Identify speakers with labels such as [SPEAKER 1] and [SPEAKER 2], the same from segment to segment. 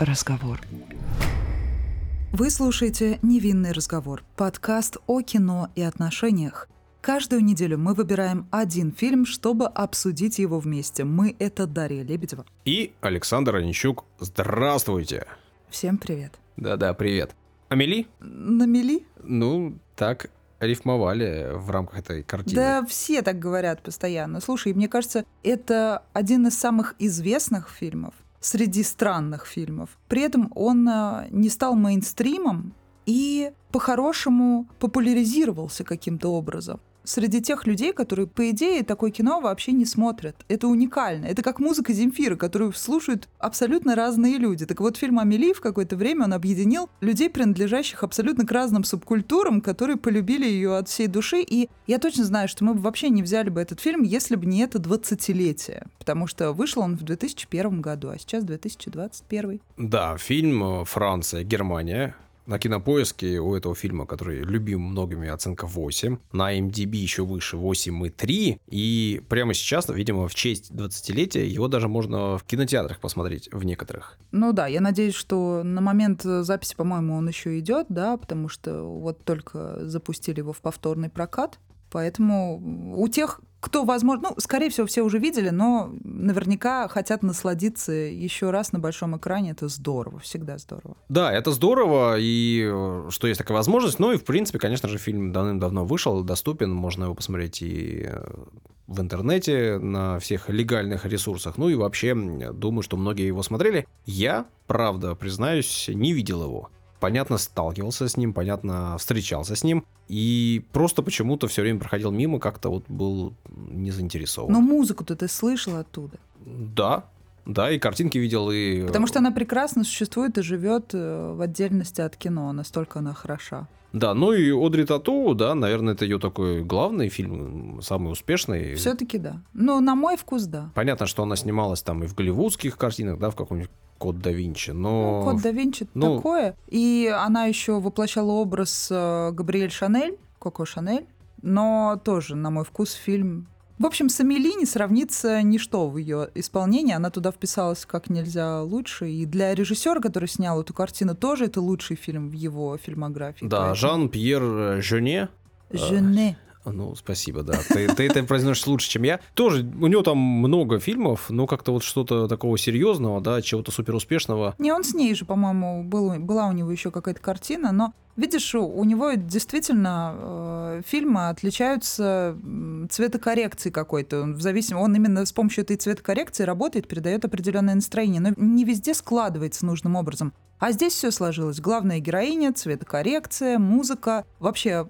[SPEAKER 1] разговор. Вы слушаете «Невинный разговор» — подкаст о кино и отношениях. Каждую неделю мы выбираем один фильм, чтобы обсудить его вместе. Мы — это Дарья Лебедева.
[SPEAKER 2] И Александр Онищук. Здравствуйте!
[SPEAKER 1] Всем привет.
[SPEAKER 2] Да-да, привет. Амели?
[SPEAKER 1] На мели?
[SPEAKER 2] Ну, так рифмовали в рамках этой картины.
[SPEAKER 1] Да, все так говорят постоянно. Слушай, мне кажется, это один из самых известных фильмов среди странных фильмов. При этом он э, не стал мейнстримом и по-хорошему популяризировался каким-то образом среди тех людей, которые, по идее, такое кино вообще не смотрят. Это уникально. Это как музыка Земфира, которую слушают абсолютно разные люди. Так вот, фильм «Амели» в какое-то время он объединил людей, принадлежащих абсолютно к разным субкультурам, которые полюбили ее от всей души. И я точно знаю, что мы бы вообще не взяли бы этот фильм, если бы не это 20-летие. Потому что вышел он в 2001 году, а сейчас 2021.
[SPEAKER 2] Да, фильм э, «Франция, Германия», на кинопоиске у этого фильма, который любим многими, оценка 8. На MDB еще выше 8,3. И прямо сейчас, видимо, в честь 20-летия его даже можно в кинотеатрах посмотреть в некоторых.
[SPEAKER 1] Ну да, я надеюсь, что на момент записи, по-моему, он еще идет, да, потому что вот только запустили его в повторный прокат. Поэтому у тех, кто, возможно, ну, скорее всего, все уже видели, но наверняка хотят насладиться еще раз на большом экране. Это здорово, всегда здорово.
[SPEAKER 2] Да, это здорово, и э, что есть такая возможность. Ну и, в принципе, конечно же, фильм давным-давно вышел, доступен, можно его посмотреть и э, в интернете, на всех легальных ресурсах. Ну и вообще, думаю, что многие его смотрели. Я, правда, признаюсь, не видел его понятно, сталкивался с ним, понятно, встречался с ним, и просто почему-то все время проходил мимо, как-то вот был не заинтересован.
[SPEAKER 1] Но музыку-то ты слышал оттуда?
[SPEAKER 2] Да, да, и картинки видел, и...
[SPEAKER 1] Потому что она прекрасно существует и живет э, в отдельности от кино, настолько она хороша.
[SPEAKER 2] Да, ну и Одри Тату, да, наверное, это ее такой главный фильм, самый успешный.
[SPEAKER 1] Все-таки да. Ну, на мой вкус, да.
[SPEAKER 2] Понятно, что она снималась там и в голливудских картинах, да, в каком-нибудь Код да Винчи, но...
[SPEAKER 1] Ну, Код да Винчи ну... такое. И она еще воплощала образ э, Габриэль Шанель, Коко Шанель, но тоже, на мой вкус, фильм в общем, с Амели не сравнится ничто в ее исполнении. Она туда вписалась как нельзя лучше. И для режиссера, который снял эту картину, тоже это лучший фильм в его фильмографии.
[SPEAKER 2] Да, поэтому... Жан-Пьер Жене.
[SPEAKER 1] Жене.
[SPEAKER 2] Ну, спасибо, да. Ты, ты это произносишь лучше, чем я. Тоже у него там много фильмов, но как-то вот что-то такого серьезного, да, чего-то супер успешного.
[SPEAKER 1] Не, он с ней же, по-моему, был, была у него еще какая-то картина, но Видишь, у него действительно э, фильмы отличаются цветокоррекцией какой-то. В зависимости, он именно с помощью этой цветокоррекции работает, передает определенное настроение, но не везде складывается нужным образом. А здесь все сложилось. Главная героиня, цветокоррекция, музыка, вообще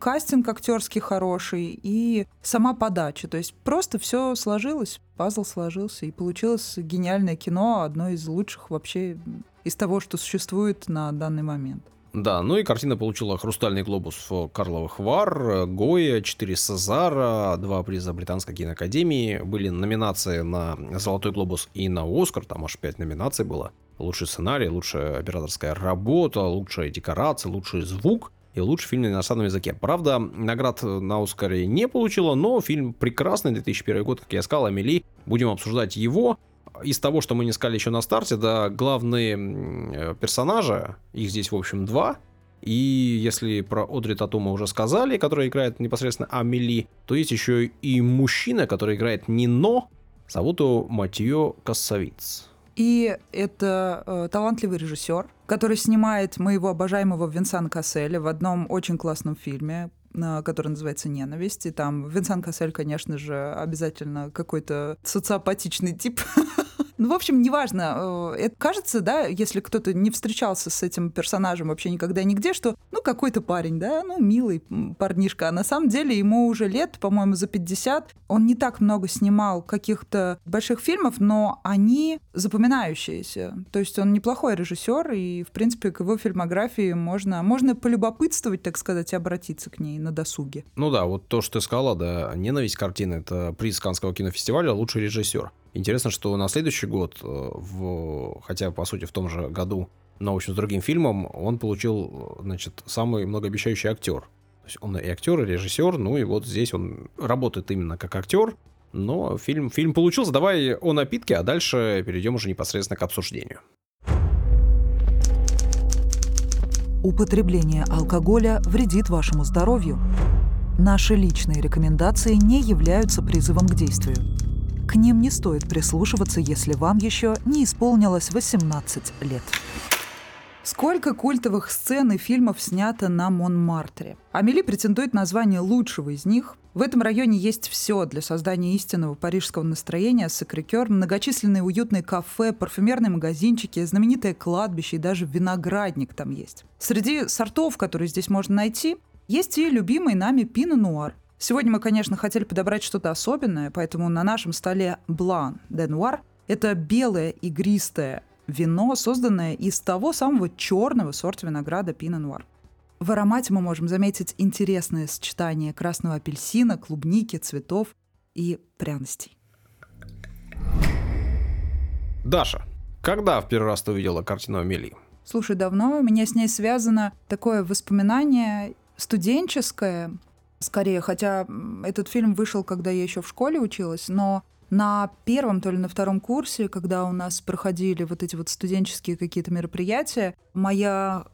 [SPEAKER 1] кастинг актерский хороший и сама подача. То есть просто все сложилось, пазл сложился, и получилось гениальное кино, одно из лучших вообще из того, что существует на данный момент.
[SPEAKER 2] Да, ну и картина получила «Хрустальный глобус» Карловых Вар, Гоя, 4 Сазара, два приза Британской киноакадемии, были номинации на «Золотой глобус» и на «Оскар», там аж 5 номинаций было. Лучший сценарий, лучшая операторская работа, лучшая декорация, лучший звук и лучший фильм на иностранном языке. Правда, наград на Оскаре не получила, но фильм прекрасный, 2001 год, как я сказал, Амели. Будем обсуждать его из того, что мы не сказали еще на старте, да, главные э, персонажи, их здесь, в общем, два. И если про Одри Тату мы уже сказали, которая играет непосредственно Амели, то есть еще и мужчина, который играет Нино, зовут его Матье Кассавиц.
[SPEAKER 1] И это э, талантливый режиссер, который снимает моего обожаемого Винсан Касселя в одном очень классном фильме, который называется «Ненависть». И там Винсан Кассель, конечно же, обязательно какой-то социопатичный тип. Ну, в общем, неважно. Э, это кажется, да, если кто-то не встречался с этим персонажем вообще никогда нигде, что, ну, какой-то парень, да, ну, милый парнишка. А на самом деле ему уже лет, по-моему, за 50. Он не так много снимал каких-то больших фильмов, но они запоминающиеся. То есть он неплохой режиссер, и, в принципе, к его фильмографии можно, можно полюбопытствовать, так сказать, и обратиться к ней на досуге.
[SPEAKER 2] Ну да, вот то, что ты сказала, да, «Ненависть» картины — это приз Канского кинофестиваля «Лучший режиссер». Интересно, что на следующий год, э, в, хотя по сути в том же году, но в общем с другим фильмом, он получил, значит, самый многообещающий актер. То есть он и актер, и режиссер, ну и вот здесь он работает именно как актер, но фильм, фильм получился. Давай о напитке, а дальше перейдем уже непосредственно к обсуждению.
[SPEAKER 3] Употребление алкоголя вредит вашему здоровью. Наши личные рекомендации не являются призывом к действию. К ним не стоит прислушиваться, если вам еще не исполнилось 18 лет.
[SPEAKER 1] Сколько культовых сцен и фильмов снято на Монмартре. Амели претендует на звание лучшего из них. В этом районе есть все для создания истинного парижского настроения, сакрикер, многочисленные уютные кафе, парфюмерные магазинчики, знаменитое кладбище и даже виноградник там есть. Среди сортов, которые здесь можно найти, есть и любимый нами пино-нуар. Сегодня мы, конечно, хотели подобрать что-то особенное, поэтому на нашем столе блан де нуар. Это белое игристое вино, созданное из того самого черного сорта винограда Пино Нуар. В аромате мы можем заметить интересное сочетание красного апельсина, клубники, цветов и пряностей.
[SPEAKER 2] Даша, когда в первый раз ты увидела картину Амелии?
[SPEAKER 1] Слушай, давно у меня с ней связано такое воспоминание студенческое, скорее, хотя этот фильм вышел, когда я еще в школе училась, но на первом, то ли на втором курсе, когда у нас проходили вот эти вот студенческие какие-то мероприятия, моя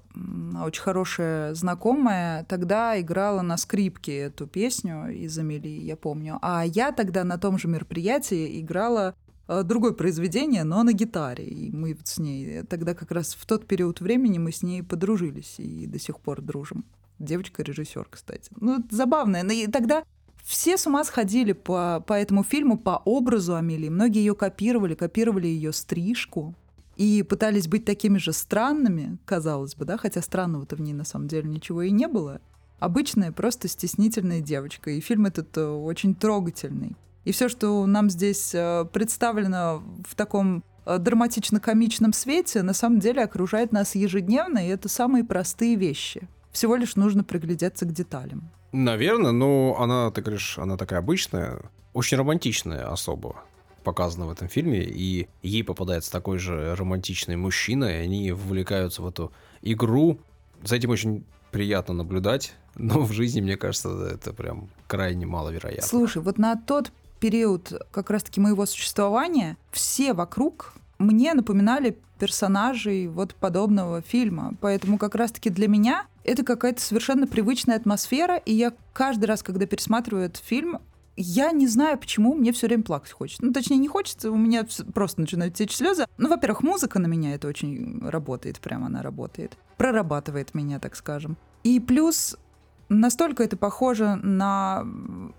[SPEAKER 1] очень хорошая знакомая тогда играла на скрипке эту песню из Амелии, я помню. А я тогда на том же мероприятии играла э, другое произведение, но на гитаре. И мы с ней тогда как раз в тот период времени мы с ней подружились и до сих пор дружим. Девочка-режиссер, кстати. Ну, забавная. Но и тогда все с ума сходили по, по этому фильму, по образу Амелии. Многие ее копировали, копировали ее стрижку и пытались быть такими же странными, казалось бы, да, хотя странного-то в ней на самом деле ничего и не было. Обычная, просто стеснительная девочка. И фильм этот э, очень трогательный. И все, что нам здесь э, представлено в таком э, драматично-комичном свете, на самом деле окружает нас ежедневно, и это самые простые вещи. Всего лишь нужно приглядеться к деталям.
[SPEAKER 2] Наверное, но она, ты говоришь, она такая обычная, очень романтичная особа показана в этом фильме, и ей попадается такой же романтичный мужчина, и они вовлекаются в эту игру. За этим очень приятно наблюдать, но в жизни, мне кажется, это прям крайне маловероятно.
[SPEAKER 1] Слушай, вот на тот период как раз-таки моего существования все вокруг мне напоминали персонажей вот подобного фильма. Поэтому как раз-таки для меня это какая-то совершенно привычная атмосфера, и я каждый раз, когда пересматриваю этот фильм, я не знаю, почему мне все время плакать хочется. Ну, точнее, не хочется, у меня просто начинают течь слезы. Ну, во-первых, музыка на меня это очень работает, прямо она работает. Прорабатывает меня, так скажем. И плюс настолько это похоже на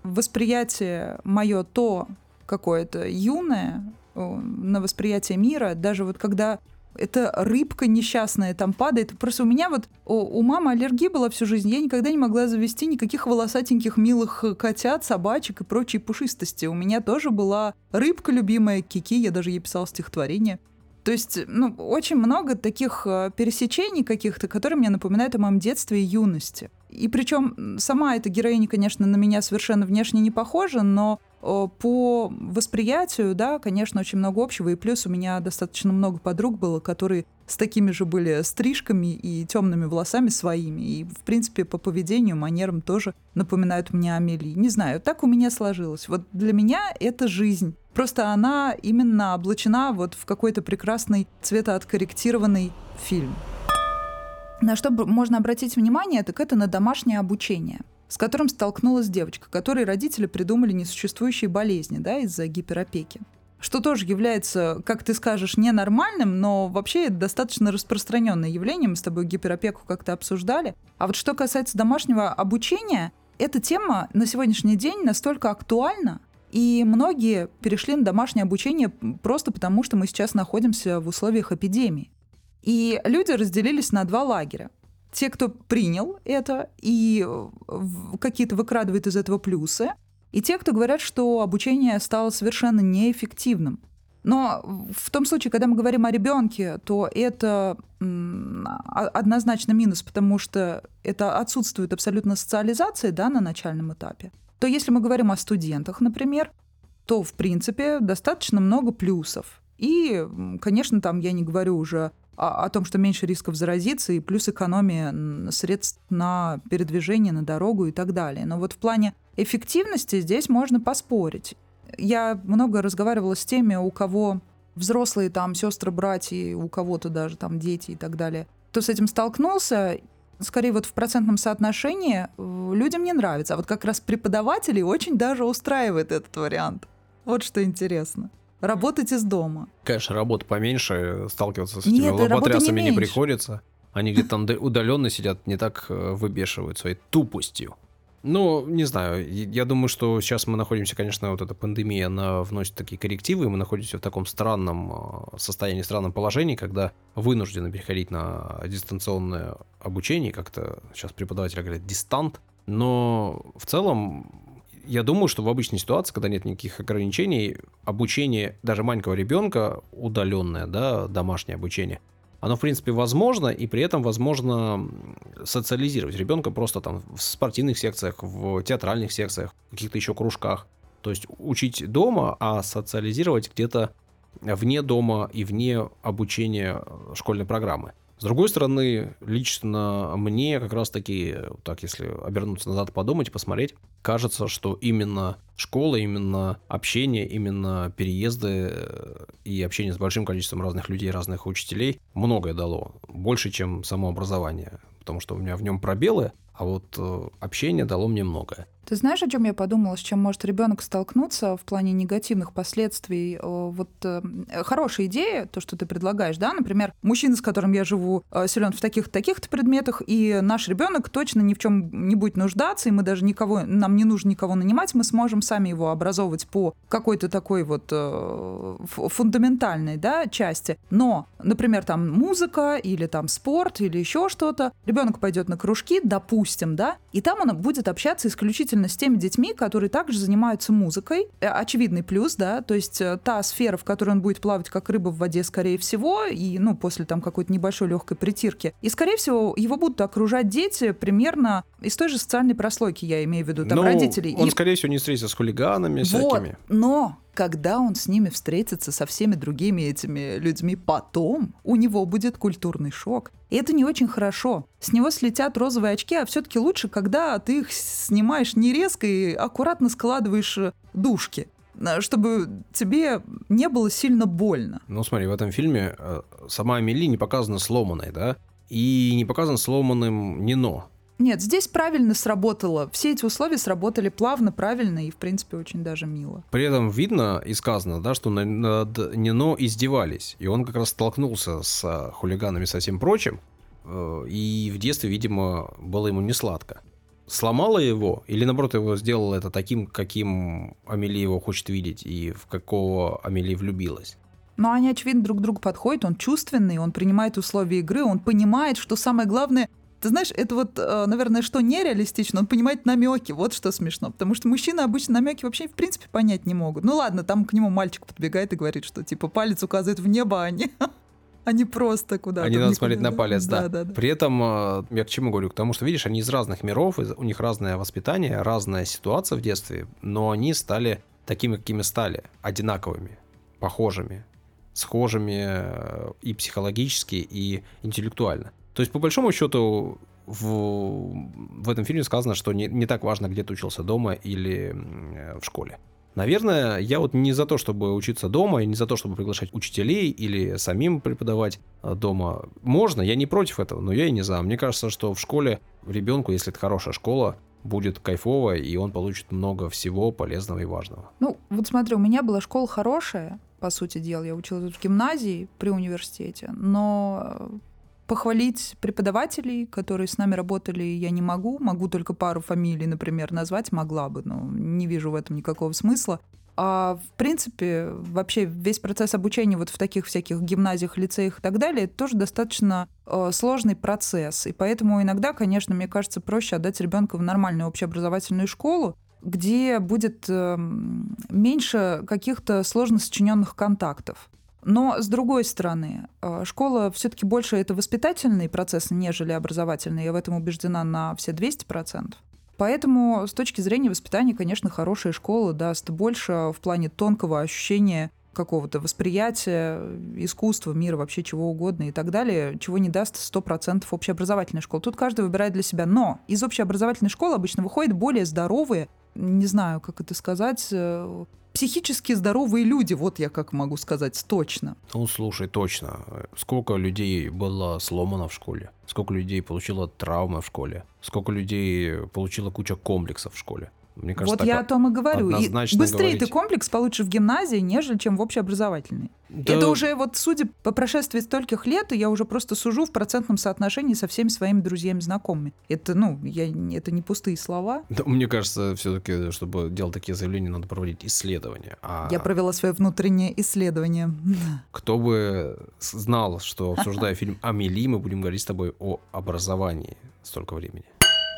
[SPEAKER 1] восприятие мое то какое-то юное, на восприятие мира, даже вот когда эта рыбка несчастная там падает. Просто у меня вот у, у мамы аллергия была всю жизнь. Я никогда не могла завести никаких волосатеньких милых котят, собачек и прочей пушистости. У меня тоже была рыбка любимая, Кики, я даже ей писала стихотворение. То есть, ну, очень много таких э, пересечений каких-то, которые мне напоминают о моем детстве и юности. И причем сама эта героиня, конечно, на меня совершенно внешне не похожа, но по восприятию, да, конечно, очень много общего. И плюс у меня достаточно много подруг было, которые с такими же были стрижками и темными волосами своими. И, в принципе, по поведению, манерам тоже напоминают мне Амелии. Не знаю, так у меня сложилось. Вот для меня это жизнь. Просто она именно облачена вот в какой-то прекрасный цветооткорректированный фильм. На что можно обратить внимание, так это на домашнее обучение – с которым столкнулась девочка, которой родители придумали несуществующие болезни да, из-за гиперопеки. Что тоже является, как ты скажешь, ненормальным, но вообще достаточно распространенное явление. Мы с тобой гиперопеку как-то обсуждали. А вот что касается домашнего обучения, эта тема на сегодняшний день настолько актуальна, и многие перешли на домашнее обучение просто потому, что мы сейчас находимся в условиях эпидемии. И люди разделились на два лагеря те, кто принял это и какие-то выкрадывают из этого плюсы, и те, кто говорят, что обучение стало совершенно неэффективным. Но в том случае, когда мы говорим о ребенке, то это однозначно минус, потому что это отсутствует абсолютно социализация да, на начальном этапе. То если мы говорим о студентах, например, то, в принципе, достаточно много плюсов. И, конечно, там я не говорю уже о, о том, что меньше рисков заразиться, и плюс экономия средств на передвижение, на дорогу и так далее. Но вот в плане эффективности здесь можно поспорить. Я много разговаривала с теми, у кого взрослые там сестры, братья, у кого-то даже там дети и так далее, кто с этим столкнулся, скорее вот в процентном соотношении э, людям не нравится. А вот как раз преподавателей очень даже устраивает этот вариант. Вот что интересно. Работать из дома.
[SPEAKER 2] Конечно, работа поменьше, сталкиваться с этими лоботрясами не, не приходится. Они где-то удаленно сидят, не так э, выбешивают своей тупостью. Ну, не знаю, я думаю, что сейчас мы находимся, конечно, вот эта пандемия, она вносит такие коррективы, и мы находимся в таком странном э, состоянии, странном положении, когда вынуждены переходить на дистанционное обучение, как-то сейчас преподаватели говорят дистант, но в целом я думаю, что в обычной ситуации, когда нет никаких ограничений, обучение даже маленького ребенка, удаленное, да, домашнее обучение, оно, в принципе, возможно, и при этом возможно социализировать ребенка просто там в спортивных секциях, в театральных секциях, в каких-то еще кружках. То есть учить дома, а социализировать где-то вне дома и вне обучения школьной программы. С другой стороны, лично мне как раз-таки, так если обернуться назад, подумать посмотреть, кажется, что именно школа, именно общение, именно переезды э, и общение с большим количеством разных людей, разных учителей многое дало. Больше, чем само образование. Потому что у меня в нем пробелы, а вот э, общение дало мне многое.
[SPEAKER 1] Ты знаешь, о чем я подумала, с чем может ребенок столкнуться в плане негативных последствий? Вот э, хорошая идея, то, что ты предлагаешь, да, например, мужчина, с которым я живу, э, силен в таких таких-то предметах, и наш ребенок точно ни в чем не будет нуждаться, и мы даже никого, нам не нужно никого нанимать, мы сможем сами его образовывать по какой-то такой вот э, фундаментальной, да, части. Но, например, там музыка или там спорт или еще что-то, ребенок пойдет на кружки, допустим, да, и там он будет общаться исключительно исключительно с теми детьми, которые также занимаются музыкой. Э, очевидный плюс, да, то есть э, та сфера, в которой он будет плавать как рыба в воде, скорее всего, и, ну, после там какой-то небольшой легкой притирки. И, скорее всего, его будут окружать дети примерно из той же социальной прослойки, я имею в виду, там, ну, родителей.
[SPEAKER 2] Он,
[SPEAKER 1] и...
[SPEAKER 2] скорее всего, не встретится с хулиганами вот, всякими.
[SPEAKER 1] Но когда он с ними встретится со всеми другими этими людьми потом, у него будет культурный шок. И это не очень хорошо. С него слетят розовые очки, а все-таки лучше, когда ты их снимаешь не резко и аккуратно складываешь э, душки чтобы тебе не было сильно больно.
[SPEAKER 2] Ну, смотри, в этом фильме э, сама Амели не показана сломанной, да? И не показан сломанным Нино.
[SPEAKER 1] Нет, здесь правильно сработало. Все эти условия сработали плавно, правильно и, в принципе, очень даже мило.
[SPEAKER 2] При этом видно и сказано, да, что над Нино издевались. И он как раз столкнулся с а, хулиганами со всем прочим. Э, и в детстве, видимо, было ему не сладко. Сломала его или, наоборот, его сделала это таким, каким Амели его хочет видеть и в какого Амели влюбилась?
[SPEAKER 1] Но они, очевидно, друг к другу подходят, он чувственный, он принимает условия игры, он понимает, что самое главное ты знаешь, это вот, э, наверное, что нереалистично, он понимает намеки, вот что смешно. Потому что мужчины обычно намеки вообще в принципе понять не могут. Ну ладно, там к нему мальчик подбегает и говорит, что типа палец указывает в небо, а не, а не просто куда-то.
[SPEAKER 2] Не надо смотреть на палец, да. Да, да, да. При этом, э, я к чему говорю? К тому, что, видишь, они из разных миров, у них разное воспитание, разная ситуация в детстве, но они стали такими, какими стали, одинаковыми, похожими, схожими э, и психологически, и интеллектуально. То есть, по большому счету, в, в этом фильме сказано, что не, не так важно, где ты учился дома или в школе. Наверное, я вот не за то, чтобы учиться дома, и не за то, чтобы приглашать учителей или самим преподавать э, дома. Можно, я не против этого, но я и не за. Мне кажется, что в школе ребенку, если это хорошая школа, будет кайфово, и он получит много всего полезного и важного.
[SPEAKER 1] Ну, вот смотри, у меня была школа хорошая, по сути дела. Я училась в гимназии при университете, но Похвалить преподавателей, которые с нами работали, я не могу. Могу только пару фамилий, например, назвать, могла бы, но не вижу в этом никакого смысла. А в принципе, вообще весь процесс обучения вот в таких всяких гимназиях, лицеях и так далее, это тоже достаточно э, сложный процесс. И поэтому иногда, конечно, мне кажется, проще отдать ребенка в нормальную общеобразовательную школу, где будет э, меньше каких-то сложно сочиненных контактов. Но с другой стороны, э, школа все-таки больше это воспитательный процесс, нежели образовательный. Я в этом убеждена на все 200%. Поэтому с точки зрения воспитания, конечно, хорошая школа даст больше в плане тонкого ощущения какого-то восприятия искусства, мира, вообще чего угодно и так далее, чего не даст 100% общеобразовательная школа. Тут каждый выбирает для себя. Но из общеобразовательной школы обычно выходят более здоровые, не знаю, как это сказать, э, психически здоровые люди, вот я как могу сказать точно.
[SPEAKER 2] Ну, слушай, точно. Сколько людей было сломано в школе? Сколько людей получило травмы в школе? Сколько людей получило куча комплексов в школе?
[SPEAKER 1] Мне кажется, вот я о том и говорю. И быстрее говорить... ты комплекс получишь в гимназии, нежели чем в общеобразовательной. Да... Это уже вот, судя по прошествии стольких лет, я уже просто сужу в процентном соотношении со всеми своими друзьями, знакомыми. Это, ну, я, это не пустые слова.
[SPEAKER 2] Да, мне кажется, все-таки, чтобы делать такие заявления, надо проводить исследования. А...
[SPEAKER 1] Я провела свое внутреннее исследование.
[SPEAKER 2] Кто бы знал, что обсуждая фильм «Амели», мы будем говорить с тобой о образовании столько времени.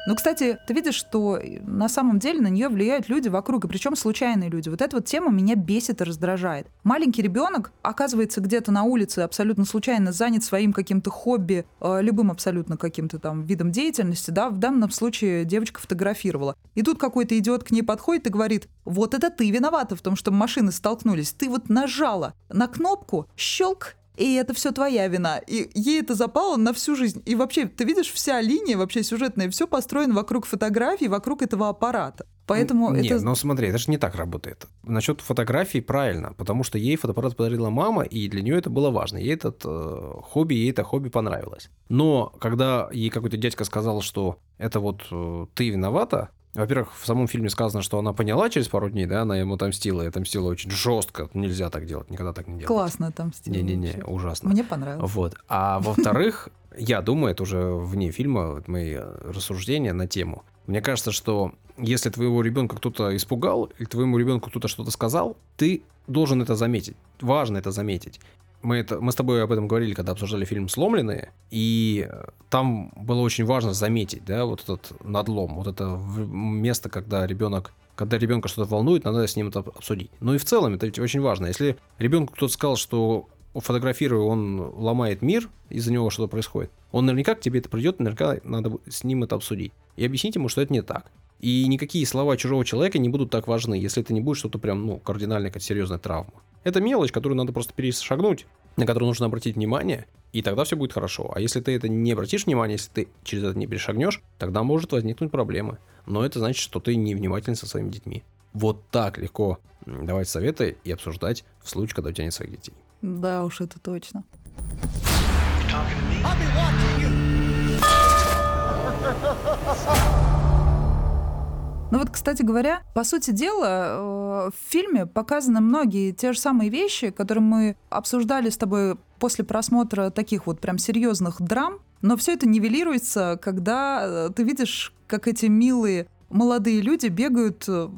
[SPEAKER 1] Ну, кстати, ты видишь, что на самом деле на нее влияют люди вокруг, и причем случайные люди. Вот эта вот тема меня бесит и раздражает. Маленький ребенок оказывается где-то на улице абсолютно случайно занят своим каким-то хобби, э, любым абсолютно каким-то там видом деятельности, да, в данном случае девочка фотографировала. И тут какой-то идиот к ней подходит и говорит, вот это ты виновата в том, что машины столкнулись. Ты вот нажала на кнопку, щелк, и это все твоя вина. И ей это запало на всю жизнь. И вообще, ты видишь, вся линия вообще сюжетная, все построено вокруг фотографий, вокруг этого аппарата. Поэтому
[SPEAKER 2] Нет,
[SPEAKER 1] это...
[SPEAKER 2] но смотри, это же не так работает. Насчет фотографий правильно, потому что ей фотоаппарат подарила мама, и для нее это было важно. Ей этот э, хобби, ей это хобби понравилось. Но когда ей какой-то дядька сказал, что это вот э, ты виновата, во-первых, в самом фильме сказано, что она поняла через пару дней, да, она ему отомстила, и отомстила очень жестко. Нельзя так делать, никогда так не делать.
[SPEAKER 1] Классно отомстила.
[SPEAKER 2] Не-не-не, ужасно.
[SPEAKER 1] Мне понравилось.
[SPEAKER 2] Вот. А во-вторых, я думаю, это уже вне фильма, мои рассуждения на тему. Мне кажется, что если твоего ребенка кто-то испугал, или твоему ребенку кто-то что-то сказал, ты должен это заметить. Важно это заметить мы, это, мы с тобой об этом говорили, когда обсуждали фильм «Сломленные», и там было очень важно заметить, да, вот этот надлом, вот это место, когда ребенок когда ребенка что-то волнует, надо с ним это обсудить. Ну и в целом это ведь очень важно. Если ребенку кто-то сказал, что фотографируя, он ломает мир, из-за него что-то происходит, он наверняка к тебе это придет, наверняка надо с ним это обсудить. И объяснить ему, что это не так. И никакие слова чужого человека не будут так важны, если это не будет что-то прям, ну, кардинальная, какая-то серьезная травма. Это мелочь, которую надо просто перешагнуть, на которую нужно обратить внимание, и тогда все будет хорошо. А если ты это не обратишь внимание, если ты через это не перешагнешь, тогда может возникнуть проблемы. Но это значит, что ты невнимательный со своими детьми. Вот так легко давать советы и обсуждать в случае, когда у тебя нет своих детей.
[SPEAKER 1] Да уж, это точно. Ну вот, кстати говоря, по сути дела, э, в фильме показаны многие те же самые вещи, которые мы обсуждали с тобой после просмотра таких вот прям серьезных драм, но все это нивелируется, когда э, ты видишь, как эти милые молодые люди бегают э,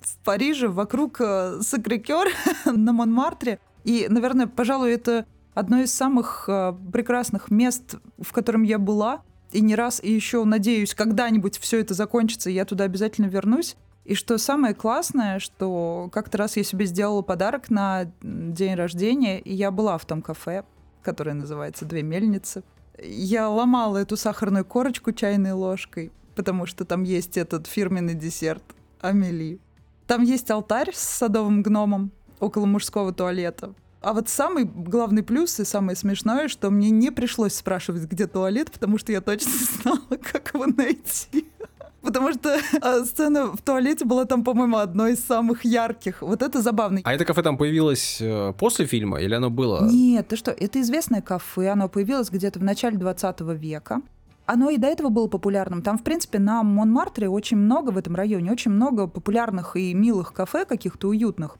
[SPEAKER 1] в Париже вокруг Сакрикер на Монмартре. И, наверное, пожалуй, это одно из самых прекрасных мест, в котором я была и не раз, и еще надеюсь, когда-нибудь все это закончится, и я туда обязательно вернусь. И что самое классное, что как-то раз я себе сделала подарок на день рождения, и я была в том кафе, которое называется «Две мельницы». Я ломала эту сахарную корочку чайной ложкой, потому что там есть этот фирменный десерт Амели. Там есть алтарь с садовым гномом около мужского туалета. А вот самый главный плюс и самое смешное, что мне не пришлось спрашивать, где туалет, потому что я точно знала, как его найти. Потому что а, сцена в туалете была там, по-моему, одной из самых ярких. Вот это забавно.
[SPEAKER 2] А это кафе там появилось э, после фильма или оно было?
[SPEAKER 1] Нет, ты что, это известное кафе, оно появилось где-то в начале 20 века. Оно и до этого было популярным. Там, в принципе, на Монмартре очень много в этом районе, очень много популярных и милых кафе, каких-то уютных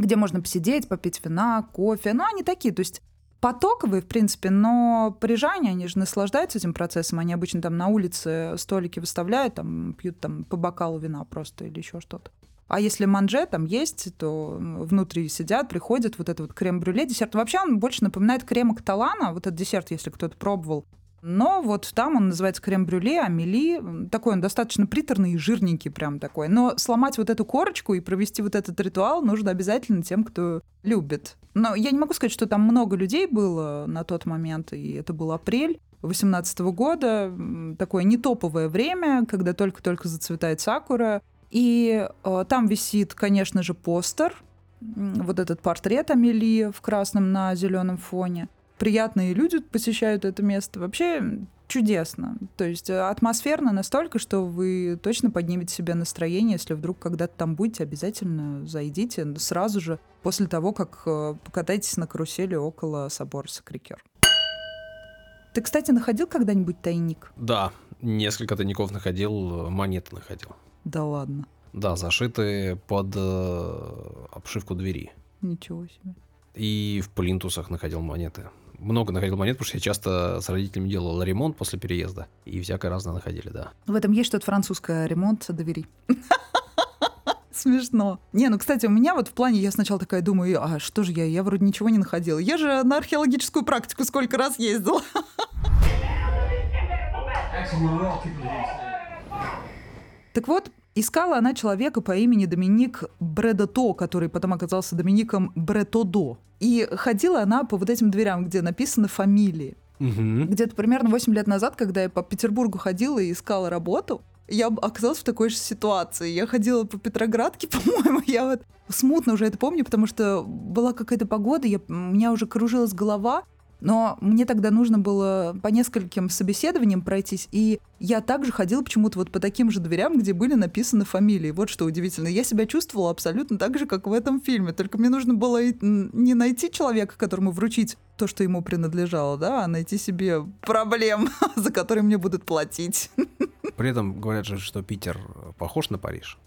[SPEAKER 1] где можно посидеть, попить вина, кофе. Ну, они такие, то есть потоковые, в принципе, но парижане, они же наслаждаются этим процессом. Они обычно там на улице столики выставляют, там пьют там по бокалу вина просто или еще что-то. А если манже там есть, то внутри сидят, приходят, вот это вот крем-брюле, десерт. Вообще он больше напоминает крем каталана, вот этот десерт, если кто-то пробовал. Но вот там он называется крем-брюле, амели. Такой он достаточно приторный и жирненький прям такой. Но сломать вот эту корочку и провести вот этот ритуал нужно обязательно тем, кто любит. Но я не могу сказать, что там много людей было на тот момент, и это был апрель 2018 года. Такое нетоповое время, когда только-только зацветает сакура. И э, там висит, конечно же, постер, вот этот портрет Амели в красном на зеленом фоне приятные люди посещают это место. Вообще, чудесно. То есть э, атмосферно настолько, что вы точно поднимете себе настроение, если вдруг когда-то там будете, обязательно зайдите сразу же после того, как э, покатаетесь на карусели около собора Сакрикер. Ты, кстати, находил когда-нибудь тайник?
[SPEAKER 2] Да, несколько тайников находил, монеты находил.
[SPEAKER 1] Да ладно.
[SPEAKER 2] Да, зашитые под э, обшивку двери.
[SPEAKER 1] Ничего себе.
[SPEAKER 2] И в плинтусах находил монеты. Много находил монет, потому что я часто с родителями делал ремонт после переезда. И всякое разное находили, да.
[SPEAKER 1] В этом есть что-то французское. Ремонт двери. Смешно. Не, ну, кстати, у меня вот в плане, я сначала такая думаю, а что же я, я вроде ничего не находила. Я же на археологическую практику сколько раз ездила. Так вот, искала она человека по имени Доминик Бредото, который потом оказался Домиником Бретодо. И ходила она по вот этим дверям, где написаны фамилии.
[SPEAKER 2] Угу.
[SPEAKER 1] Где-то примерно 8 лет назад, когда я по Петербургу ходила и искала работу, я оказалась в такой же ситуации. Я ходила по Петроградке, по-моему, я вот смутно уже это помню, потому что была какая-то погода, я, у меня уже кружилась голова, но мне тогда нужно было по нескольким собеседованиям пройтись, и я также ходила почему-то вот по таким же дверям, где были написаны фамилии. Вот что удивительно. Я себя чувствовала абсолютно так же, как в этом фильме. Только мне нужно было не найти человека, которому вручить то, что ему принадлежало, да, а найти себе проблем, за которые мне будут платить.
[SPEAKER 2] При этом говорят же, что Питер похож на Париж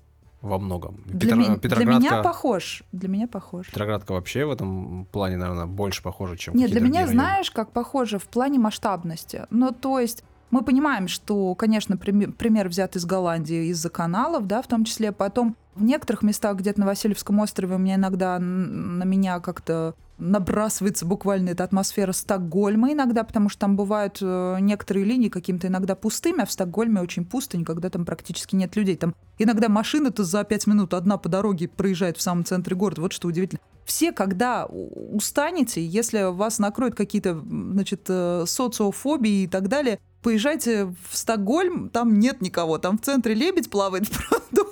[SPEAKER 2] во многом.
[SPEAKER 1] Для, Петр, ми- для меня похож. Для меня похож.
[SPEAKER 2] Петроградка вообще в этом плане, наверное, больше похожа, чем
[SPEAKER 1] Нет, для меня, районы. знаешь, как похоже в плане масштабности. Ну, то есть мы понимаем, что, конечно, пример взят из Голландии, из-за каналов, да, в том числе. Потом в некоторых местах, где-то на Васильевском острове, у меня иногда на меня как-то набрасывается буквально эта атмосфера Стокгольма иногда, потому что там бывают э, некоторые линии какими-то иногда пустыми, а в Стокгольме очень пусто, никогда там практически нет людей. Там иногда машина-то за пять минут одна по дороге проезжает в самом центре города. Вот что удивительно. Все, когда устанете, если вас накроют какие-то, значит, э, социофобии и так далее, поезжайте в Стокгольм, там нет никого, там в центре лебедь плавает пруду.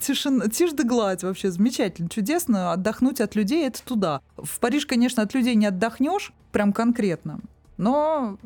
[SPEAKER 1] Тишина, тишь да гладь вообще, замечательно, чудесно. Отдохнуть от людей — это туда. В Париж, конечно, от людей не отдохнешь, прям конкретно. Но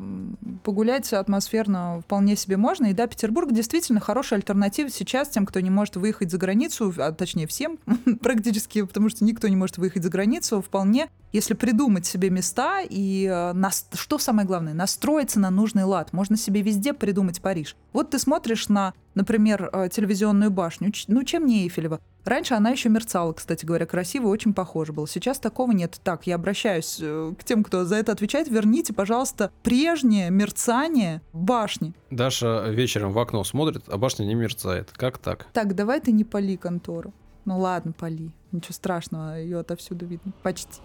[SPEAKER 1] погулять атмосферно вполне себе можно. И да, Петербург действительно хорошая альтернатива сейчас тем, кто не может выехать за границу, а точнее всем практически, потому что никто не может выехать за границу, вполне, если придумать себе места и, э, нас, что самое главное, настроиться на нужный лад. Можно себе везде придумать Париж. Вот ты смотришь на, например, э, телевизионную башню, ну чем не Эйфелева? Раньше она еще мерцала, кстати говоря, красиво, очень похоже было. Сейчас такого нет. Так, я обращаюсь э, к тем, кто за это отвечает. Верните, пожалуйста, прежнее мерцание башни.
[SPEAKER 2] Даша вечером в окно смотрит, а башня не мерцает. Как так?
[SPEAKER 1] Так, давай ты не пали контору. Ну ладно, пали. Ничего страшного, ее отовсюду видно. Почти.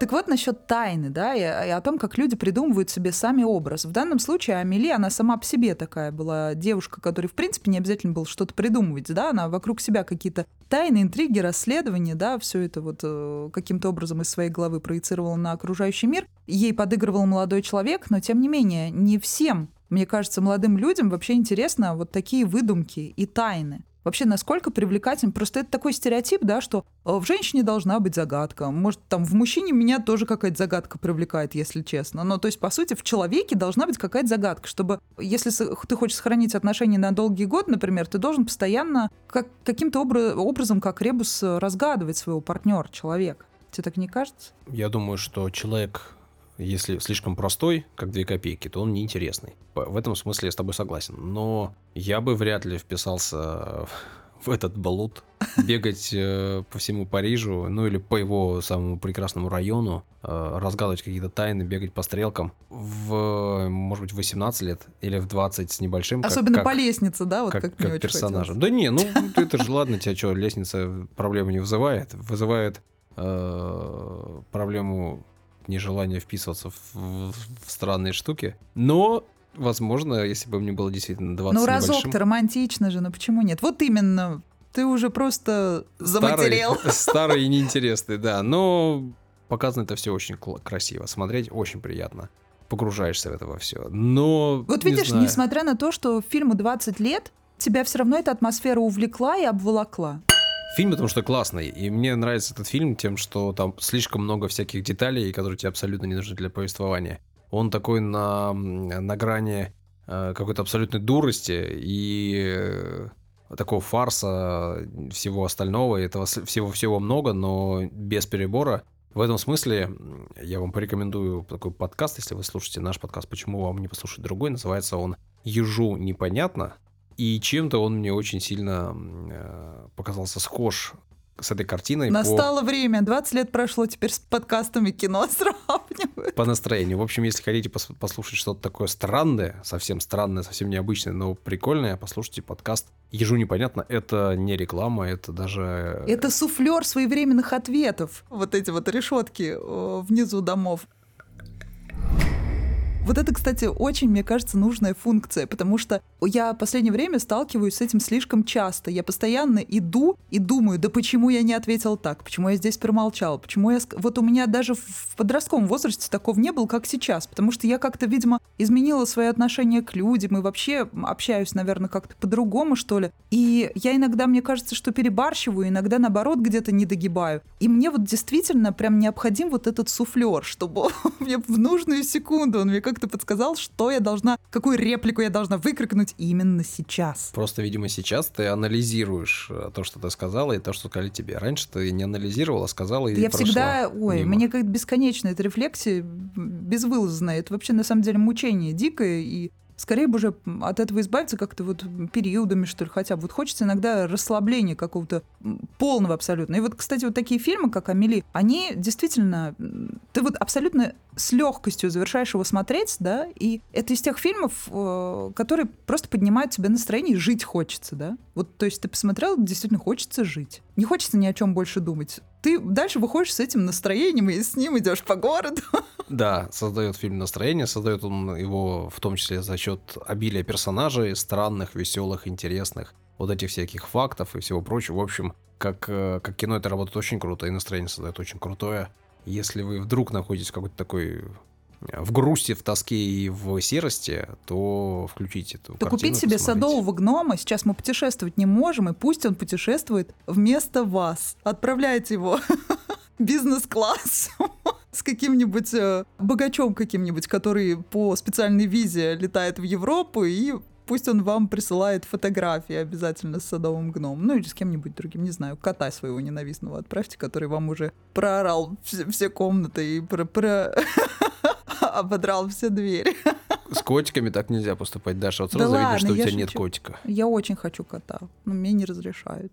[SPEAKER 1] Так вот насчет тайны, да, и, и о том, как люди придумывают себе сами образ. В данном случае Амели, она сама по себе такая была девушка, которой, в принципе, не обязательно было что-то придумывать, да, она вокруг себя какие-то тайны, интриги, расследования, да, все это вот э, каким-то образом из своей головы проецировала на окружающий мир. Ей подыгрывал молодой человек, но, тем не менее, не всем мне кажется, молодым людям вообще интересно вот такие выдумки и тайны вообще насколько привлекательным. Просто это такой стереотип, да, что э, в женщине должна быть загадка. Может, там в мужчине меня тоже какая-то загадка привлекает, если честно. Но то есть, по сути, в человеке должна быть какая-то загадка, чтобы, если ты хочешь сохранить отношения на долгий год, например, ты должен постоянно как, каким-то обра- образом, как ребус, разгадывать своего партнера, человека. Тебе так не кажется?
[SPEAKER 2] Я думаю, что человек если слишком простой, как две копейки, то он неинтересный. В этом смысле я с тобой согласен. Но я бы вряд ли вписался в этот болот, бегать э, по всему Парижу, ну или по его самому прекрасному району, э, разгадывать какие-то тайны, бегать по стрелкам в, может быть, 18 лет или в 20 с небольшим.
[SPEAKER 1] Особенно как, по лестнице, да, вот
[SPEAKER 2] как,
[SPEAKER 1] как,
[SPEAKER 2] как персонажа. Да не, ну это же ладно, тебя что, лестница проблемы не вызывает, вызывает э, проблему нежелание вписываться в, в странные штуки. Но возможно, если бы мне было действительно 20
[SPEAKER 1] Ну, разок-то романтично же, но почему нет? Вот именно, ты уже просто заматерел.
[SPEAKER 2] Старый, старый и неинтересный, да. Но показано это все очень красиво. Смотреть очень приятно. Погружаешься в это во все. Но.
[SPEAKER 1] Вот видишь, не несмотря на то, что фильму 20 лет, тебя все равно эта атмосфера увлекла и обволокла.
[SPEAKER 2] Фильм, потому что классный. И мне нравится этот фильм тем, что там слишком много всяких деталей, которые тебе абсолютно не нужны для повествования. он такой на, на грани э, какой-то абсолютной дурости и э, такого фарса всего остального. Этого всего-всего много, но без перебора. В этом смысле я вам порекомендую такой подкаст, если вы слушаете наш подкаст, почему вам не послушать другой, называется он «Ежу непонятно», и чем-то он мне очень сильно э, показался схож с этой картиной.
[SPEAKER 1] Настало по... время, 20 лет прошло, теперь с подкастами кино сравнивают.
[SPEAKER 2] По настроению. В общем, если хотите послушать что-то такое странное, совсем странное, совсем необычное, но прикольное, послушайте подкаст Ежу непонятно, это не реклама, это даже...
[SPEAKER 1] Это суфлер своевременных ответов. Вот эти вот решетки внизу домов. Вот это, кстати, очень, мне кажется, нужная функция, потому что я в последнее время сталкиваюсь с этим слишком часто. Я постоянно иду и думаю, да почему я не ответил так, почему я здесь промолчал, почему я... Вот у меня даже в подростковом возрасте такого не было, как сейчас, потому что я как-то, видимо, изменила свои отношения к людям и вообще общаюсь, наверное, как-то по-другому, что ли. И я иногда, мне кажется, что перебарщиваю, иногда, наоборот, где-то не догибаю. И мне вот действительно прям необходим вот этот суфлер, чтобы мне в нужную секунду он мне как как-то подсказал, что я должна, какую реплику я должна выкрикнуть именно сейчас.
[SPEAKER 2] Просто, видимо, сейчас ты анализируешь э, то, что ты сказала, и то, что сказали тебе. Раньше ты не анализировала, сказала и
[SPEAKER 1] Я всегда, ой, мимо. мне как бесконечно эта рефлексия безвылазная. Это вообще на самом деле мучение дикое, и скорее бы уже от этого избавиться как-то вот периодами, что ли, хотя бы. Вот хочется иногда расслабления какого-то полного абсолютно. И вот, кстати, вот такие фильмы, как «Амели», они действительно... Ты вот абсолютно с легкостью завершаешь его смотреть, да, и это из тех фильмов, э, которые просто поднимают тебе настроение, и жить хочется, да. Вот, то есть ты посмотрел, действительно хочется жить. Не хочется ни о чем больше думать. Ты дальше выходишь с этим настроением и с ним идешь по городу.
[SPEAKER 2] Да, создает фильм настроение, создает он его в том числе за счет обилия персонажей, странных, веселых, интересных, вот этих всяких фактов и всего прочего. В общем, как, э, как кино это работает очень круто, и настроение создает очень крутое. Если вы вдруг находитесь в какой-то такой э, в грусти, в тоске и в серости, то включите эту
[SPEAKER 1] То купить себе посмотрите. садового гнома, сейчас мы путешествовать не можем, и пусть он путешествует вместо вас. Отправляйте его бизнес-класс с каким-нибудь э, богачом каким-нибудь, который по специальной визе летает в Европу и пусть он вам присылает фотографии обязательно с садовым гномом. Ну или с кем-нибудь другим, не знаю, кота своего ненавистного отправьте, который вам уже проорал все, все комнаты и про, про... ободрал все двери.
[SPEAKER 2] С котиками так нельзя поступать, Даша. Вот сразу да видно, ладно, что у тебя шучу. нет котика.
[SPEAKER 1] Я очень хочу кота, но мне не разрешают.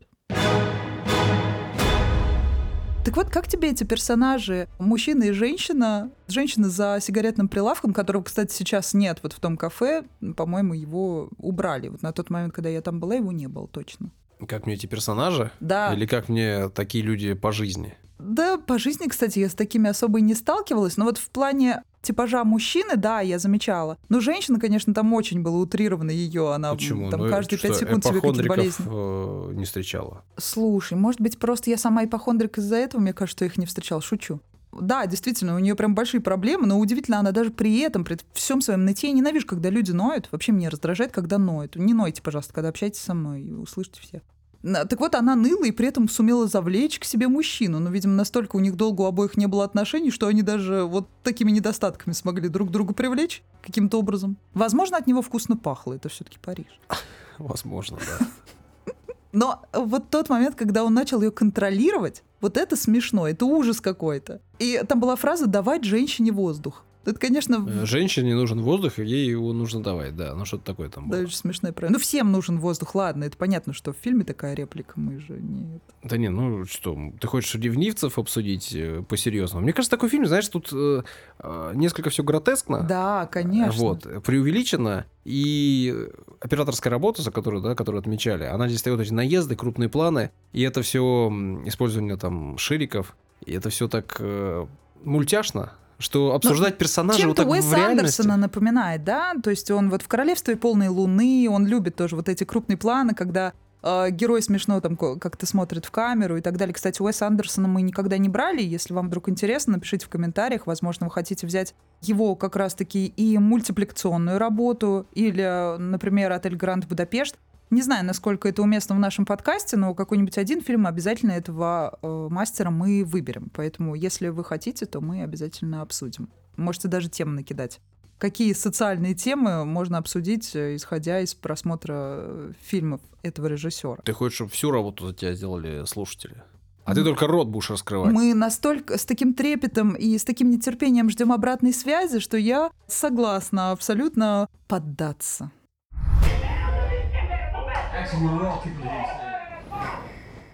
[SPEAKER 1] Так вот, как тебе эти персонажи, мужчина и женщина, женщина за сигаретным прилавком, которого, кстати, сейчас нет вот в том кафе, по-моему, его убрали. Вот на тот момент, когда я там была, его не было точно.
[SPEAKER 2] Как мне эти персонажи?
[SPEAKER 1] Да.
[SPEAKER 2] Или как мне такие люди по жизни?
[SPEAKER 1] Да, по жизни, кстати, я с такими особо и не сталкивалась, но вот в плане типажа мужчины, да, я замечала. Но женщина, конечно, там очень была утрирована ее, она
[SPEAKER 2] Почему?
[SPEAKER 1] там
[SPEAKER 2] ну,
[SPEAKER 1] каждые пять секунд себе какие-то болезни.
[SPEAKER 2] Э, не встречала.
[SPEAKER 1] Слушай, может быть, просто я сама ипохондрик из-за этого, мне кажется, что их не встречала. Шучу. Да, действительно, у нее прям большие проблемы, но удивительно, она даже при этом, при всем своем нытье, я ненавижу, когда люди ноют. Вообще меня раздражает, когда ноют. Не нойте, пожалуйста, когда общаетесь со мной, услышите все. Так вот, она ныла и при этом сумела завлечь к себе мужчину. Но, видимо, настолько у них долго у обоих не было отношений, что они даже вот такими недостатками смогли друг друга привлечь каким-то образом. Возможно, от него вкусно пахло. Это все-таки Париж.
[SPEAKER 2] Возможно, да.
[SPEAKER 1] Но вот тот момент, когда он начал ее контролировать, вот это смешно, это ужас какой-то. И там была фраза «давать женщине воздух». Это, конечно...
[SPEAKER 2] Э, женщине нужен воздух, и ей его нужно давать, да. Ну, что-то такое там было.
[SPEAKER 1] Да, очень смешное правило. Ну, всем нужен воздух, ладно. Это понятно, что в фильме такая реплика, мы же не...
[SPEAKER 2] Да не, ну что, ты хочешь ревнивцев обсудить э, по-серьезному? Мне кажется, такой фильм, знаешь, тут э, э, несколько все гротескно.
[SPEAKER 1] Да, конечно.
[SPEAKER 2] Вот, преувеличено. И операторская работа, за которую, да, которую отмечали, она здесь дает эти наезды, крупные планы, и это все использование там шириков, и это все так э, мультяшно, что обсуждать Но персонажа вот так
[SPEAKER 1] Уэс
[SPEAKER 2] в реальности...
[SPEAKER 1] Андерсона напоминает, да? То есть он вот в «Королевстве полной луны», он любит тоже вот эти крупные планы, когда э, герой смешно там как-то смотрит в камеру и так далее. Кстати, Уэса Андерсона мы никогда не брали. Если вам вдруг интересно, напишите в комментариях. Возможно, вы хотите взять его как раз-таки и мультипликационную работу, или, например, «Отель Гранд Будапешт». Не знаю, насколько это уместно в нашем подкасте, но какой-нибудь один фильм обязательно этого э, мастера мы выберем. Поэтому, если вы хотите, то мы обязательно обсудим. Можете даже тему накидать. Какие социальные темы можно обсудить, э, исходя из просмотра э, фильмов этого режиссера?
[SPEAKER 2] Ты хочешь, чтобы всю работу за тебя сделали слушатели? А ты только рот будешь раскрывать.
[SPEAKER 1] Мы настолько с таким трепетом и с таким нетерпением ждем обратной связи, что я согласна абсолютно поддаться.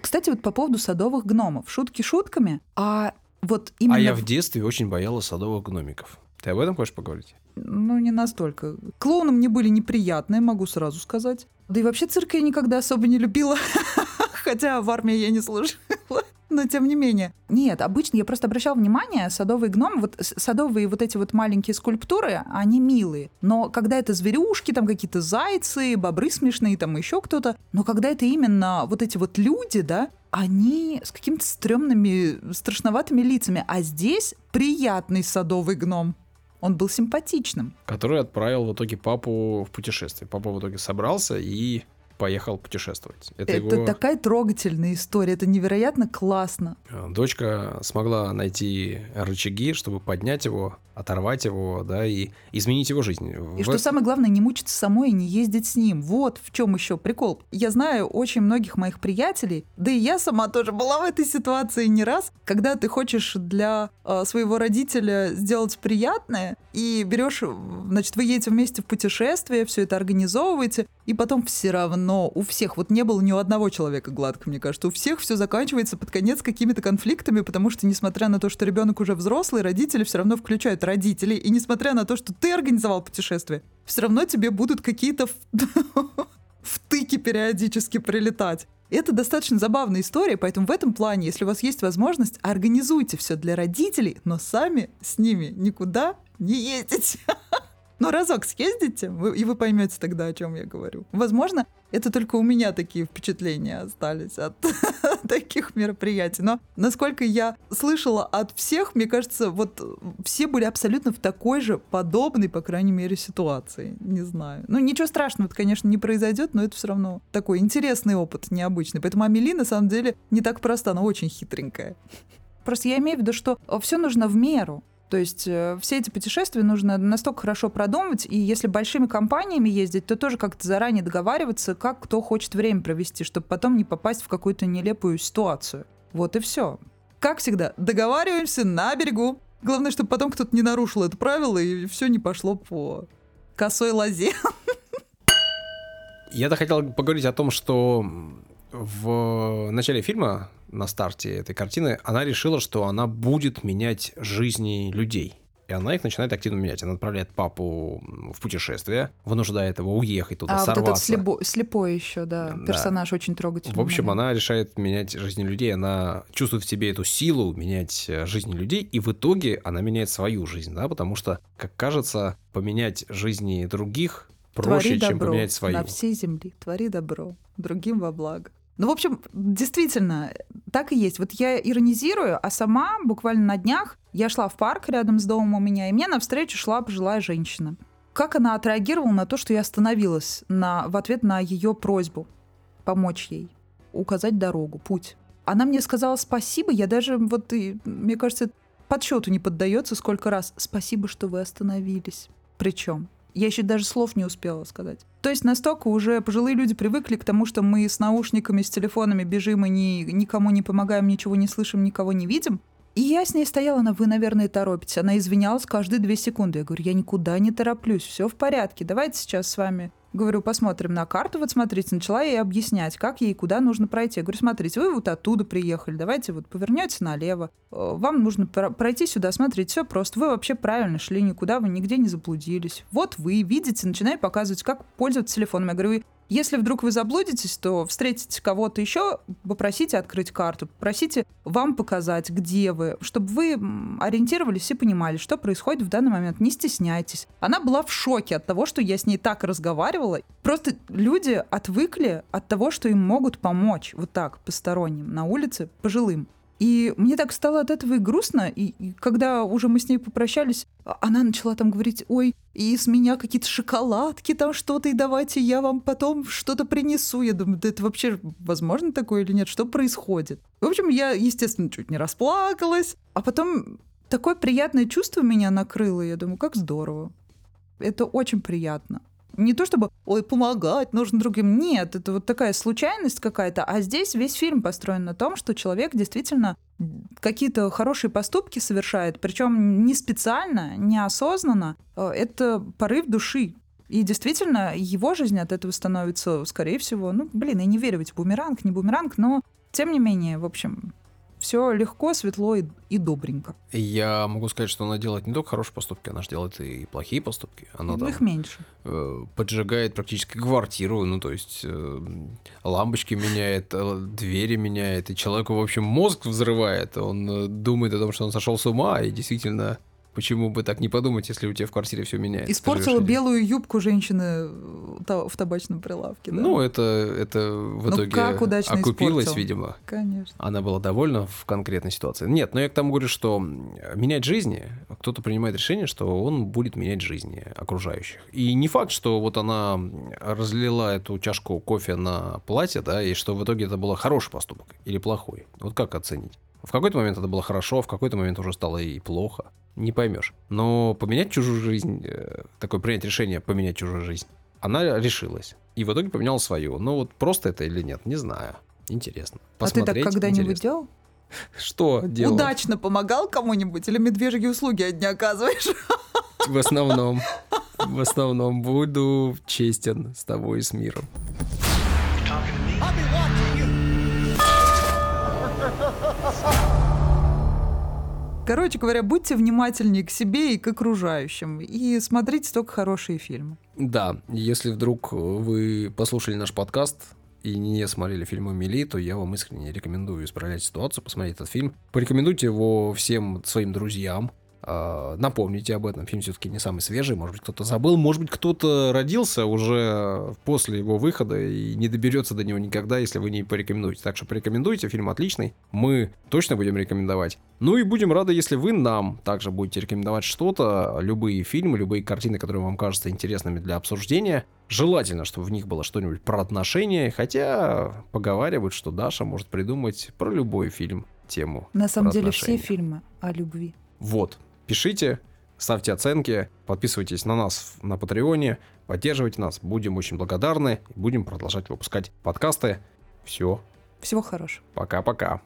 [SPEAKER 1] Кстати, вот по поводу садовых гномов. Шутки шутками, а вот именно...
[SPEAKER 2] А я в детстве очень боялась садовых гномиков. Ты об этом хочешь поговорить?
[SPEAKER 1] Ну, не настолько. Клоуны мне были неприятные, могу сразу сказать. Да и вообще цирк я никогда особо не любила. Хотя в армии я не служила. Но тем не менее. Нет, обычно я просто обращала внимание, садовые гномы, вот садовые вот эти вот маленькие скульптуры, они милые. Но когда это зверюшки, там какие-то зайцы, бобры смешные, там еще кто-то, но когда это именно вот эти вот люди, да, они с какими-то стрёмными, страшноватыми лицами. А здесь приятный садовый гном. Он был симпатичным.
[SPEAKER 2] Который отправил в итоге папу в путешествие. Папа в итоге собрался и поехал путешествовать.
[SPEAKER 1] Это, это его... такая трогательная история, это невероятно классно.
[SPEAKER 2] Э, дочка смогла найти рычаги, чтобы поднять его, оторвать его, да, и изменить его жизнь.
[SPEAKER 1] И в... что самое главное, не мучиться самой и не ездить с ним. Вот в чем еще прикол. Я знаю очень многих моих приятелей, да и я сама тоже была в этой ситуации не раз, когда ты хочешь для э, своего родителя сделать приятное и берешь, значит, вы едете вместе в путешествие, все это организовываете, и потом все равно у всех, вот не было ни у одного человека гладко, мне кажется, у всех все заканчивается под конец какими-то конфликтами, потому что, несмотря на то, что ребенок уже взрослый, родители все равно включают родителей, и несмотря на то, что ты организовал путешествие, все равно тебе будут какие-то втыки периодически прилетать. Это достаточно забавная история, поэтому в этом плане, если у вас есть возможность, организуйте все для родителей, но сами с ними никуда не ездите. Но разок съездите, и вы поймете тогда, о чем я говорю. Возможно, это только у меня такие впечатления остались от таких мероприятий. Но насколько я слышала от всех, мне кажется, вот все были абсолютно в такой же подобной, по крайней мере, ситуации. Не знаю. Ну, ничего страшного, конечно, не произойдет, но это все равно такой интересный опыт, необычный. Поэтому Амели, на самом деле, не так проста, она очень хитренькая. Просто я имею в виду, что все нужно в меру. То есть э, все эти путешествия нужно настолько хорошо продумывать, и если большими компаниями ездить, то тоже как-то заранее договариваться, как кто хочет время провести, чтобы потом не попасть в какую-то нелепую ситуацию. Вот и все. Как всегда, договариваемся на берегу. Главное, чтобы потом кто-то не нарушил это правило, и все не пошло по косой лозе.
[SPEAKER 2] Я-то хотел поговорить о том, что в начале фильма на старте этой картины, она решила, что она будет менять жизни людей. И она их начинает активно менять. Она отправляет папу в путешествие, вынуждает его уехать туда,
[SPEAKER 1] а,
[SPEAKER 2] сорваться.
[SPEAKER 1] вот этот слепо, слепой еще, да, персонаж да. очень трогательный.
[SPEAKER 2] В общем, момент. она решает менять жизни людей. Она чувствует в себе эту силу менять э, жизни людей, и в итоге она меняет свою жизнь, да, потому что, как кажется, поменять жизни других проще,
[SPEAKER 1] Твори
[SPEAKER 2] чем
[SPEAKER 1] добро
[SPEAKER 2] поменять свою.
[SPEAKER 1] На всей земле. Твори добро. Другим во благо. Ну, в общем, действительно, так и есть. Вот я иронизирую, а сама буквально на днях я шла в парк рядом с домом у меня, и мне навстречу шла пожилая женщина. Как она отреагировала на то, что я остановилась на, в ответ на ее просьбу помочь ей, указать дорогу, путь. Она мне сказала спасибо, я даже, вот, и, мне кажется, подсчету не поддается, сколько раз спасибо, что вы остановились. Причем я еще даже слов не успела сказать. То есть настолько уже пожилые люди привыкли к тому, что мы с наушниками, с телефонами бежим и ни, никому не помогаем, ничего не слышим, никого не видим. И я с ней стояла, она, вы, наверное, торопитесь. Она извинялась каждые две секунды. Я говорю, я никуда не тороплюсь, все в порядке. Давайте сейчас с вами Говорю, посмотрим на карту. Вот смотрите, начала ей объяснять, как ей куда нужно пройти. Я говорю, смотрите, вы вот оттуда приехали, давайте вот повернете налево. Э, вам нужно пройти сюда, смотрите, все просто. Вы вообще правильно шли, никуда вы нигде не заблудились. Вот вы видите, начинаю показывать, как пользоваться телефоном. Я говорю, если вдруг вы заблудитесь, то встретите кого-то еще, попросите открыть карту, попросите вам показать, где вы, чтобы вы ориентировались и понимали, что происходит в данный момент. Не стесняйтесь. Она была в шоке от того, что я с ней так разговаривала. Просто люди отвыкли от того, что им могут помочь вот так посторонним на улице, пожилым. И мне так стало от этого и грустно. И, и когда уже мы с ней попрощались, а, она начала там говорить, ой, и с меня какие-то шоколадки там что-то, и давайте я вам потом что-то принесу. Я думаю, да это вообще возможно такое или нет? Что происходит? В общем, я, естественно, чуть не расплакалась. А потом такое приятное чувство меня накрыло. Я думаю, как здорово. Это очень приятно. Не то чтобы, ой, помогать нужно другим. Нет, это вот такая случайность какая-то. А здесь весь фильм построен на том, что человек действительно какие-то хорошие поступки совершает, причем не специально, неосознанно. Э, это порыв души. И действительно, его жизнь от этого становится, скорее всего, ну, блин, я не верю ведь бумеранг, не бумеранг, но тем не менее, в общем, все легко, светло и, и добренько.
[SPEAKER 2] Я могу сказать, что она делает не только хорошие поступки, она же делает и плохие поступки. Она
[SPEAKER 1] ну, там, их меньше.
[SPEAKER 2] Э, поджигает практически квартиру, ну то есть э, лампочки меняет, э, двери меняет, и человеку, в общем, мозг взрывает. Он э, думает о том, что он сошел с ума, и действительно Почему бы так не подумать, если у тебя в квартире все меняется?
[SPEAKER 1] Испортила белую юбку женщины в табачном прилавке, да?
[SPEAKER 2] Ну, это, это в ну, итоге как удачно окупилось, испортил. видимо.
[SPEAKER 1] Конечно.
[SPEAKER 2] Она была довольна в конкретной ситуации. Нет, но я к тому говорю, что менять жизни, кто-то принимает решение, что он будет менять жизни окружающих. И не факт, что вот она разлила эту чашку кофе на платье, да, и что в итоге это был хороший поступок или плохой. Вот как оценить? В какой-то момент это было хорошо, в какой-то момент уже стало и плохо не поймешь. Но поменять чужую жизнь, э, такое принять решение поменять чужую жизнь, она решилась. И в итоге поменяла свою. Но вот просто это или нет, не знаю. Интересно.
[SPEAKER 1] Посмотреть, а ты так когда-нибудь делал?
[SPEAKER 2] Что делал?
[SPEAKER 1] Удачно помогал кому-нибудь или медвежьи услуги одни оказываешь?
[SPEAKER 2] В основном. В основном буду честен с тобой и с миром.
[SPEAKER 1] Короче говоря, будьте внимательнее к себе и к окружающим. И смотрите только хорошие фильмы.
[SPEAKER 2] Да, если вдруг вы послушали наш подкаст, и не смотрели фильм «Эмили», то я вам искренне рекомендую исправлять ситуацию, посмотреть этот фильм. Порекомендуйте его всем своим друзьям, напомните об этом. Фильм все-таки не самый свежий, может быть, кто-то забыл, может быть, кто-то родился уже после его выхода и не доберется до него никогда, если вы не порекомендуете. Так что порекомендуйте, фильм отличный, мы точно будем рекомендовать. Ну и будем рады, если вы нам также будете рекомендовать что-то, любые фильмы, любые картины, которые вам кажутся интересными для обсуждения. Желательно, чтобы в них было что-нибудь про отношения, хотя поговаривают, что Даша может придумать про любой фильм тему.
[SPEAKER 1] На самом деле все фильмы о любви.
[SPEAKER 2] Вот, Пишите, ставьте оценки, подписывайтесь на нас на Патреоне, поддерживайте нас. Будем очень благодарны. Будем продолжать выпускать подкасты. Все.
[SPEAKER 1] Всего хорошего.
[SPEAKER 2] Пока-пока.